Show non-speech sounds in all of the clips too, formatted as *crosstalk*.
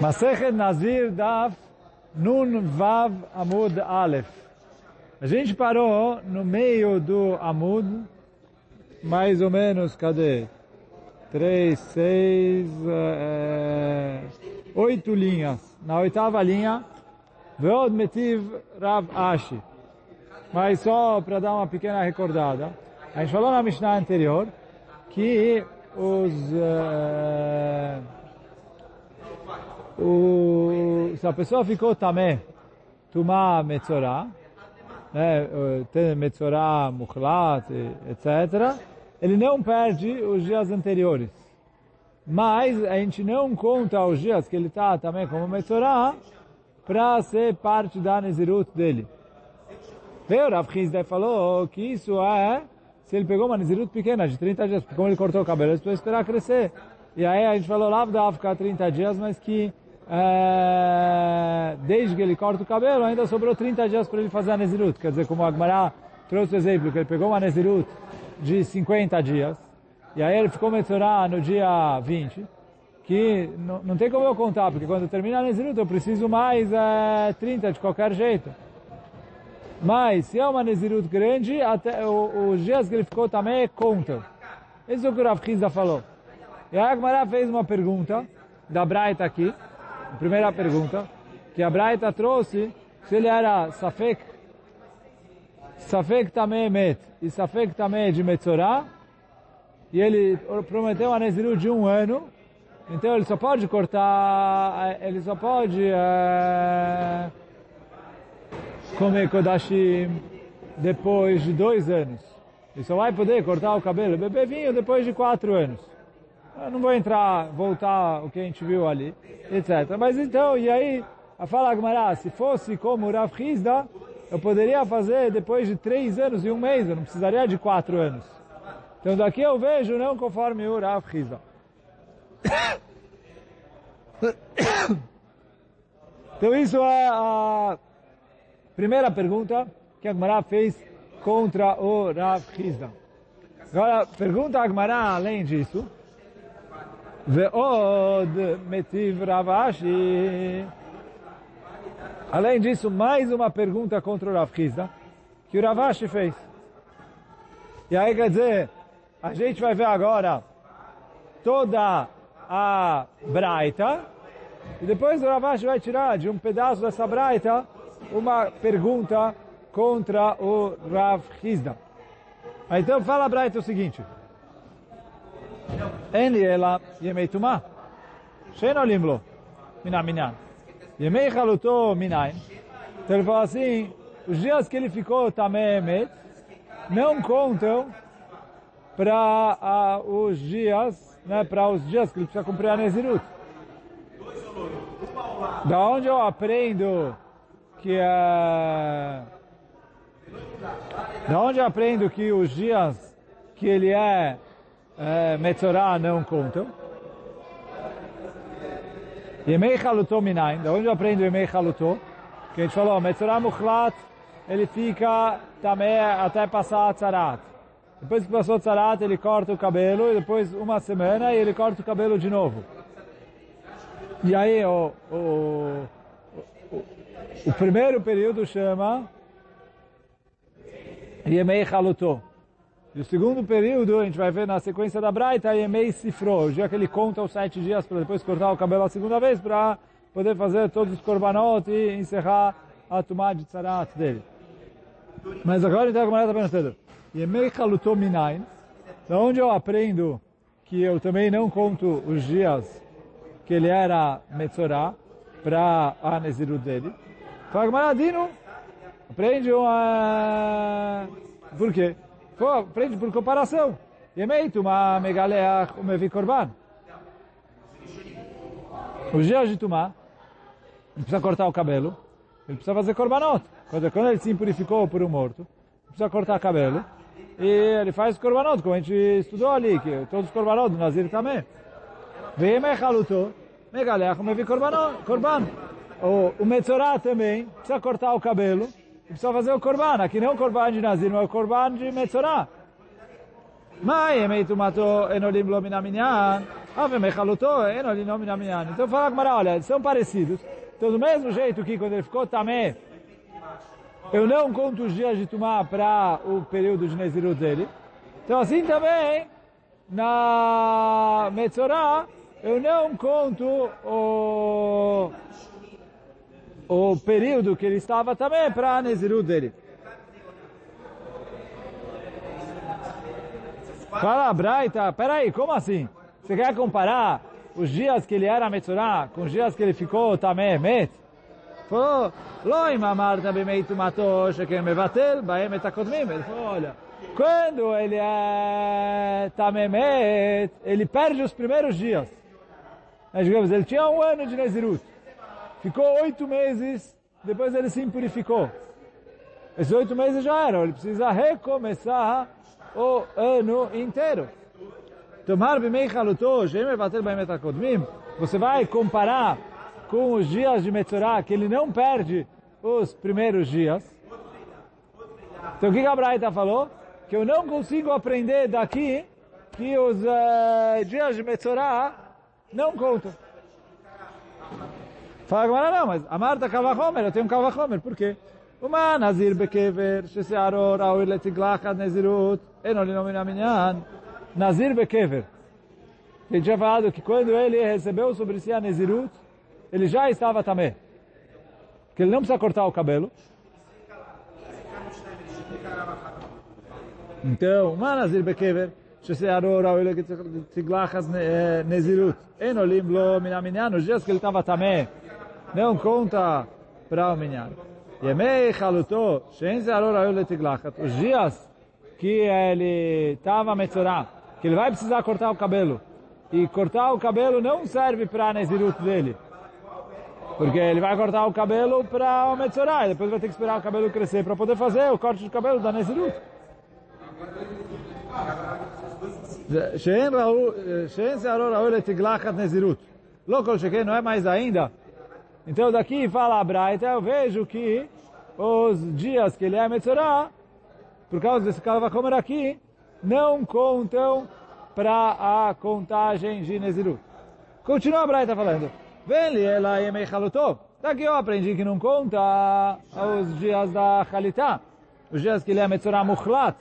Masechet Nazir Daf Nun Vav Amud Aleph. A gente parou no meio do Amud, mais ou menos, cadê? Três, seis, é, oito linhas. Na oitava linha, Veod Metiv Rav Ashi. Mas só para dar uma pequena recordada, a gente falou na Mishnah anterior que os... Uh, o, se a pessoa ficou também Tumá Metzorah, né, tem Metzorah, Mukhlat, etc., ele não perde os dias anteriores. Mas a gente não conta os dias que ele está também como Metzorah para ser parte da Nezirut dele. Veio Rav Hizda falou que isso é se ele pegou uma Nezirut pequena de 30 dias, como ele cortou o cabelo, ele precisa esperar crescer. E aí a gente falou lá da ficar 30 dias, mas que é, desde que ele corta o cabelo, ainda sobrou 30 dias para ele fazer a Nezirut. Quer dizer, como o Agmará trouxe o exemplo, que ele pegou uma Nezirut de 50 dias, e aí ele ficou Metzorah no dia 20, que não, não tem como eu contar, porque quando termina a Nezirut eu preciso mais é, 30 de qualquer jeito. Mas se é uma Nezirut grande, até os dias que ele ficou também contam. Isso é o que o Rav falou. E a Agmará fez uma pergunta, da Braita aqui, a primeira pergunta, que a Braita trouxe, se ele era Safek, Safek também Met, e Safek também de Metzorah, e ele prometeu a Nezirut de um ano, então ele só pode cortar, ele só pode é, comer Kodashim depois de dois anos. Ele só vai poder cortar o cabelo, beber vinho depois de quatro anos. Eu não vou entrar, voltar o que a gente viu ali, etc. Mas então, e aí, a fala Agmará, se fosse como Rav Hizda, eu poderia fazer depois de três anos e um mês, eu não precisaria de quatro anos. Então daqui eu vejo não conforme o Rav Hizda. *coughs* Então isso é a primeira pergunta que Agmará fez contra o Rav Hizda. Agora, pergunta Agmará além disso, Ve'od metiv Ravashi. Além disso, mais uma pergunta contra o Rav Hizda, que o Ravashi fez. E aí quer dizer, a gente vai ver agora toda a Braita, e depois o Ravashi vai tirar de um pedaço dessa Braita uma pergunta contra o Rav Hizda. Então fala a Braita o seguinte, אין לי אלא ימי טומאה, שאין עולים לו מן המניין. ימי חלוטו מניין, então ele fala assim, os dias que ele ficou também não contam para uh, os dias, né, para os dias que ele precisa cumprir a Nezirut. Da onde eu aprendo que uh, da onde eu aprendo que os dias que ele é é, não contam. Yemei Minain, da onde eu aprendo Yemei Chalutó? Que a gente falou, Metzorah Mukhlat, ele fica também até passar a Tzarat. Depois que passou a Tzarat, ele corta o cabelo, e depois uma semana, e ele corta o cabelo de novo. E aí, o, o, o, o primeiro período chama Yemei Chalutó. E o segundo período, a gente vai ver na sequência da Braita, Yemei Sifro, o dia que ele conta os sete dias para depois cortar o cabelo a segunda vez, para poder fazer todos os korbanot e encerrar a tumá de tzarat dele. Mas agora então a Gemara está perguntando, Yemei Minain, da onde eu aprendo que eu também não conto os dias que ele era Metzorah para a Nezirut dele. Fala Gemara, Dino, aprende uma... Por quê? Aprende por comparação. Yemei Tumá Megaleach Umevi Korban. Os dias de Tumá, ele precisa cortar o cabelo, ele precisa fazer Korbanot. Quando, ele se impurificou por um morto, precisa cortar o cabelo, e ele faz Korbanot, como a gente estudou ali, que todos os Korbanot do Nazir também. Veyemei Chaluto, Megaleach Umevi Korban. O, Metzorah também precisa cortar o cabelo, precisa fazer o korban. Aqui não é o korban de Nazir, mas é o korban de Metzorah. Mas, Emei Tumato Enolim Lo Minaminyan. Ave mechaluto, eno li nomina minyan. Então fala Gmará, olha, são parecidos. Então do mesmo jeito que quando ele ficou tamé, eu não conto os dias de Tumá para o período de Nezirut dele. Então assim também, na Metzorah, eu não conto o, o período que ele estava também para a Nezirut dele. Fala, Braita, peraí, como assim? Você quer comparar os dias que ele era Metzorah com os dias que ele ficou também Met? Falou, que baem. Ele falou, olha, quando ele é Tamemet, ele perde os primeiros dias. Mas, digamos, ele tinha um ano de Nezirut. Ficou oito meses, depois ele se impurificou. Esses oito meses já eram, ele precisa recomeçar o ano inteiro. Tomar bimei chaluto, shem evatel baemet akodmim, você vai comparar com os dias de Metzorah, que ele não perde os primeiros dias. Então o que a falou? Que eu não consigo aprender daqui que os uh, dias de Metzorah não contam. Fala agora não, mas a Marta Kavachomer, eu tenho um Kavachomer, por quê? ומה נזיר בקבר ששערו ראוי לתגלחת נזירות, אינו לנאום מן המניין, נזיר בקבר. Ele tinha falado que quando ele recebeu sobre si a Nezirut, ele já estava também. Que ele não precisa cortar o cabelo. Então, מה נזיר בקבר ששערו ראוי לתגלחת נזירות, אין עולים לו מן המניין, os dias que ele estava também, não conta para o minyan. Yemei Chaluto, Shen Zearor Ayu Letiglachat, os dias que ele estava metzorá, que ele vai precisar cortar o cabelo, e cortar o cabelo não serve para a Nezirut dele, porque ele vai cortar o cabelo para o metzorá, e depois vai ter que esperar o cabelo crescer para poder fazer o corte de cabelo da Nezirut. Shen Zearor Ayu Letiglachat Nezirut. Local Sheken não é mais ainda, então daqui fala a Braita, eu vejo que os dias que ele é Metzorah, por causa desse Kalvachomer aqui, não contam para a contagem de Nezirut. Continua a Braita falando. Vem ela yemei chalutó. Daqui eu aprendi que não conta os dias da Chalitá, os dias que ele é Metzorah Muchlat.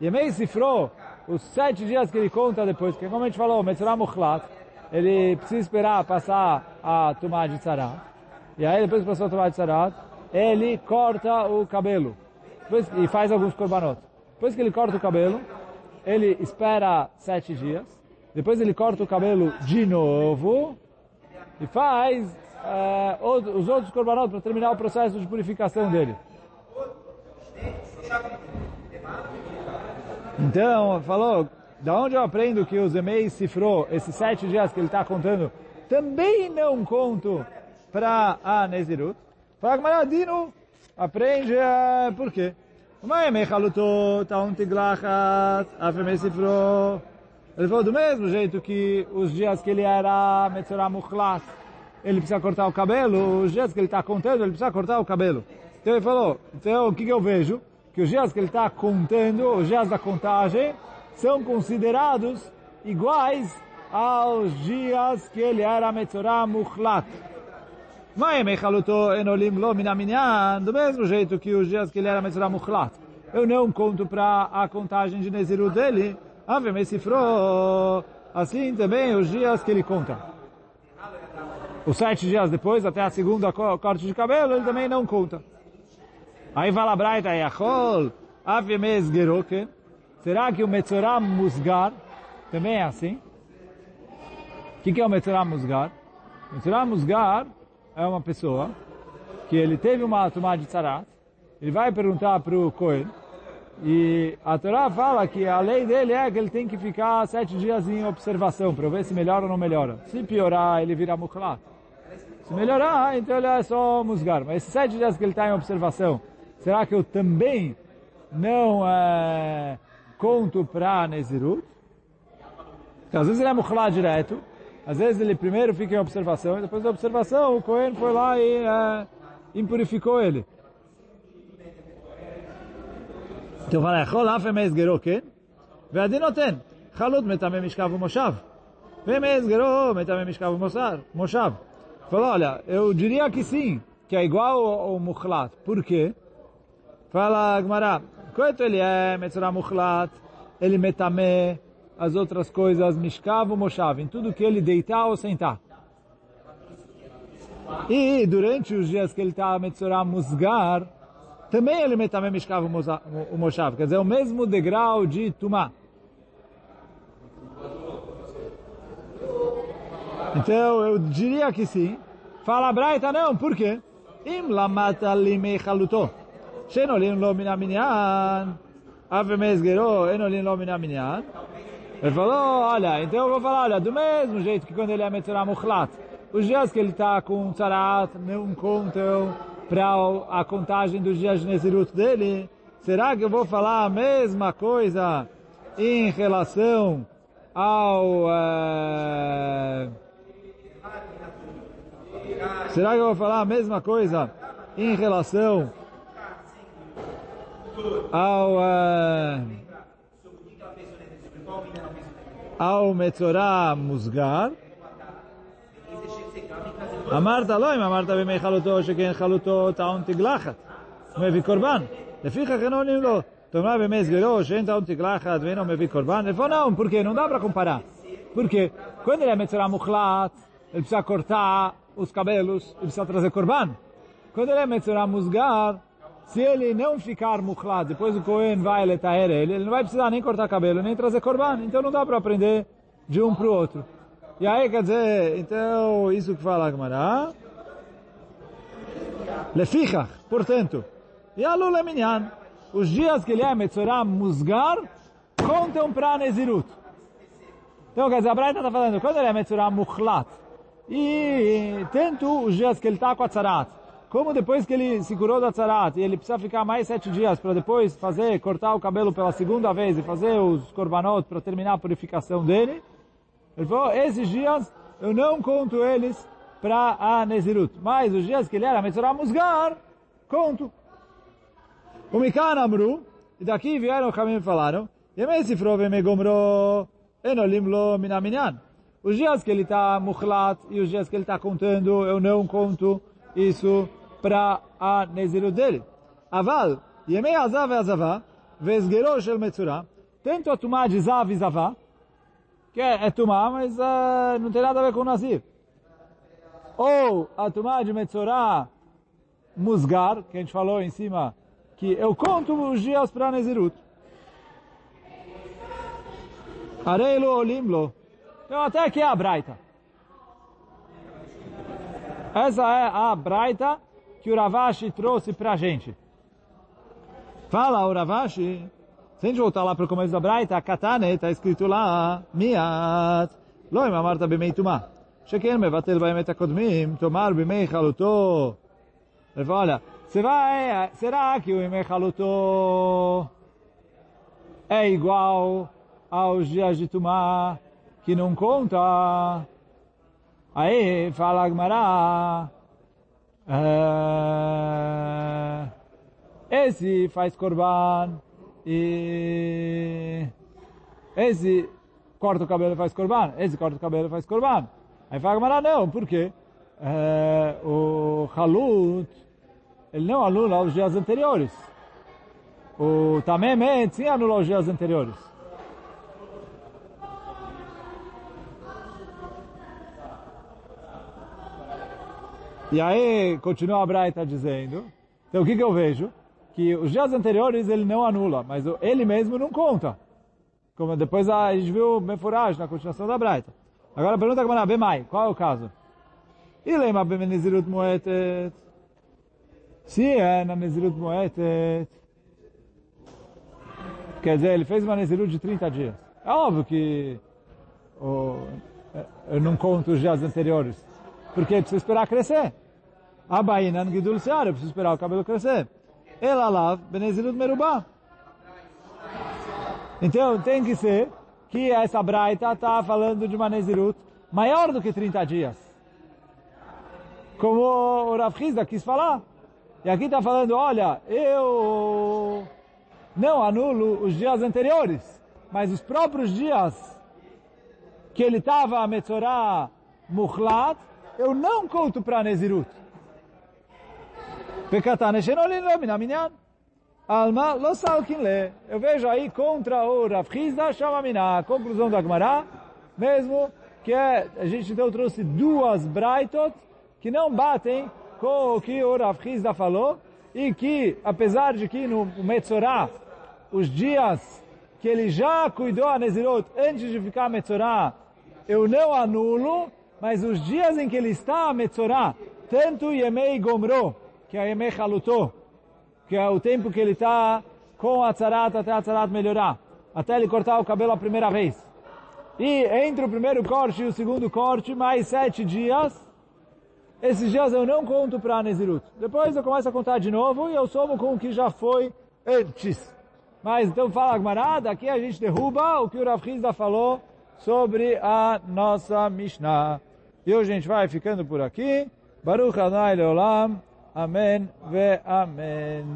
Yemei Sifro, os sete dias que ele conta depois, porque como a gente falou, Metzorah Muchlat, ele precisa esperar passar a tomar de Tzara. E aí depois que a tomar de Sarat, ele corta o cabelo. Depois, e faz alguns korbanot. Depois que ele corta o cabelo, ele espera sete dias. Depois ele corta o cabelo de novo. E faz uh, os outros korbanot para terminar o processo de purificação dele. Então, falou, da onde eu aprendo que os Emei cifrou esses sete dias que ele está contando, também não conto para a Nezirut. Fala Gmará, Dino, aprende uh, por quê? Afemesifro. Ele falou do mesmo jeito que os dias que ele era Metzorah ele precisa cortar o cabelo, os dias que ele está contando, ele precisa cortar o cabelo. Então ele falou, então o que, que eu vejo? Que os dias que ele está contando, os dias da contagem, são considerados iguais aos dias que ele era Metzorah Mukhlat. Mas Mechaluto enolim lo minaminyan, do mesmo jeito que os dias que ele era Metzorah Mukhlat. Eu não conto para a contagem de Nezirut dele, Ave Mesifro, assim também os dias que ele conta. Os sete dias depois, até a segunda corte de cabelo, ele também não conta. Aí fala Braita, Yachol, Ave Mesgeroke, será que o Metzorah Musgar também é assim? O que, que é o Metzorah Musgar? Metzorah Musgar é uma pessoa que ele teve uma tomada de tzarat, ele vai perguntar para o Cohen, e a Torá fala que a lei dele é que ele tem que ficar sete dias em observação para ver se melhora ou não melhora. Se piorar, ele vira muklat. Se melhorar, então ele é só musgar. Mas esses sete dias que ele está em observação, será que eu também não é, conto para Nezirut? Porque às vezes ele é muklat direto, às vezes ele primeiro fica em observação e depois da observação o Cohen foi lá e é, impurificou ele. Então fala, Echol af emez gero ken, ve'adinoten, chalut metame mishkav moshav. Ve'emez gero metamem mishkav moshav. Fala, olha, eu diria que sim, que é igual ao, ao mukhlat. Por quê? Fala, Gmará, quanto ele é metzora mukhlat, ele metamem, as outras coisas, Mishkav Moshav, em tudo que ele deitar ou sentar. E durante os dias que ele está Metzorah Musgar, também ele metame Mishkav Moshav, quer dizer, o mesmo degrau de Tumah. Então, eu diria que sim. Fala Braita, não, por quê? Im lamata limei chaluto. Shenolin lo min aminyan. Ave mesgero, enolin lo min aminyan. Ele falou, olha, então eu vou falar, olha, do mesmo jeito que quando ele é Metzorah Mukhlat, os dias que ele está com Tzarat não contam para a contagem dos dias de Nezirut dele, será que eu vou falar a mesma coisa em relação ao... Uh, Será que eu vou falar a mesma coisa em relação ao uh, ao Metzorah Musgar? אמרת לא, אם אמרת בימי חלוטו שכן חלוטו טעון תגלחת, הוא מביא קורבן. לפיכך אינו עונים לו, תאמר בימי סגרו שאין טעון תגלחת ואינו מביא קורבן, איפה não? Porque não dá para comparar. Porque quando ele é Metzorah Mukhlat, ele precisa cortar os cabelos e precisa trazer korban. Quando ele é Metzorah Musgar, se ele não ficar muklad, depois o Cohen vai letaer ele, ele não vai precisar nem cortar cabelo, nem trazer korban. Então não dá para aprender de um para o outro. E aí, quer dizer, então, isso que fala a Gemara. Lefichach, portanto, e alu leminyan, os dias que ele é Metzorah Musgar, contam para Nezirut. Então, quer dizer, a Braita está falando, quando ele é Metzorah Mukhlat, e tanto os dias que ele está com a tzarat, como depois que ele se curou da tzarat, e ele precisa ficar mais sete dias para depois fazer, cortar o cabelo pela segunda vez e fazer os korbanot para terminar a purificação dele, ele falou, esses dias eu não conto eles para a Nezirut. Mas os dias que ele era Metzorah Musgar, conto. O Mikan Amru, e daqui vieram o caminho e falaram. Os dias que ele está mukhlat e os dias que ele está contando, eu não conto isso para a Nezirut dele. Aval, Yemei Azav e Azavá, Vesgero Shel Metzura, tanto a Tumá de Zav e Zavá, que é, é Tumá, mas uh, não tem nada a ver com o Nazir. Ou a Tumá de Metzorah Musgar, que a gente falou em cima, que eu conto os dias para Nezirut. Areilo Olimlo, então até aqui é a Braita. Essa é a Braita que o Ravashi trouxe para a gente. Fala o Ravashi, se a voltar lá para o começo da Braita, a Katane está escrito lá, Miat, Loim amarta bimei tumá. vai mevatel baimet akodmim, tomar bimei halutô. Ele fala, olha, será, será que o bimei halutô é igual aos dias de tumá, que não conta? Aí fala Gmará, é, esse faz corban e esse corta o cabelo e faz corban, esse corta o cabelo e faz corban. Aí fala Agmará, não, por quê? É, o Halut, ele não anula os dias anteriores. O Tamemet sim anula os dias anteriores. E aí, continua a Braita dizendo, então o que, que eu vejo? Que os dias anteriores ele não anula, mas ele mesmo não conta. Como depois a gente viu Mefuraj na continuação da Braita. Agora a pergunta é Bemai, qual é o caso? Ilema Bemenizirut Moetet. Se é na Nezirut Moetet, quer dizer, ele fez uma Nezirut de 30 dias. É óbvio que oh, eu não conto os dias anteriores. Porque precisa esperar crescer. A baina no gidul seara, precisa esperar o cabelo crescer. Ela lá, benezirut merubá. Então tem que ser que essa braita está falando de uma nezirut maior do que 30 dias. Como o Rav Hizda quis falar. E aqui está falando, olha, eu não anulo os dias anteriores, mas os próprios dias que ele estava a Metzorah Muchlat, eu não conto para Nezirut. Alma. Eu vejo aí contra o Rav Chizda Shamamina. Conclusão da Gemara, mesmo que é, a gente então trouxe duas Braitot que não batem com o que o Rav Chizda falou e que, apesar de que no Metzorah, os dias que ele já cuidou a Nezirot antes de ficar Metzorah, eu não anulo, mas os dias em que ele está a Metzorah, tanto Yemei Gomro, que é Yemei Halutó, que é o tempo que ele está com a Tzarat até a Tzarat melhorar, até ele cortar o cabelo a primeira vez. E entre o primeiro corte e o segundo corte, mais sete dias, esses dias eu não conto para Nezirut. Depois eu começo a contar de novo e eu somo com o que já foi antes. Mas então fala Agmará, aqui a gente derruba o que o Rav Hizda falou sobre a nossa Mishnah. E hoje a gente vai ficando por aqui. Baruch Adonai Leolam. Amém ve Amém.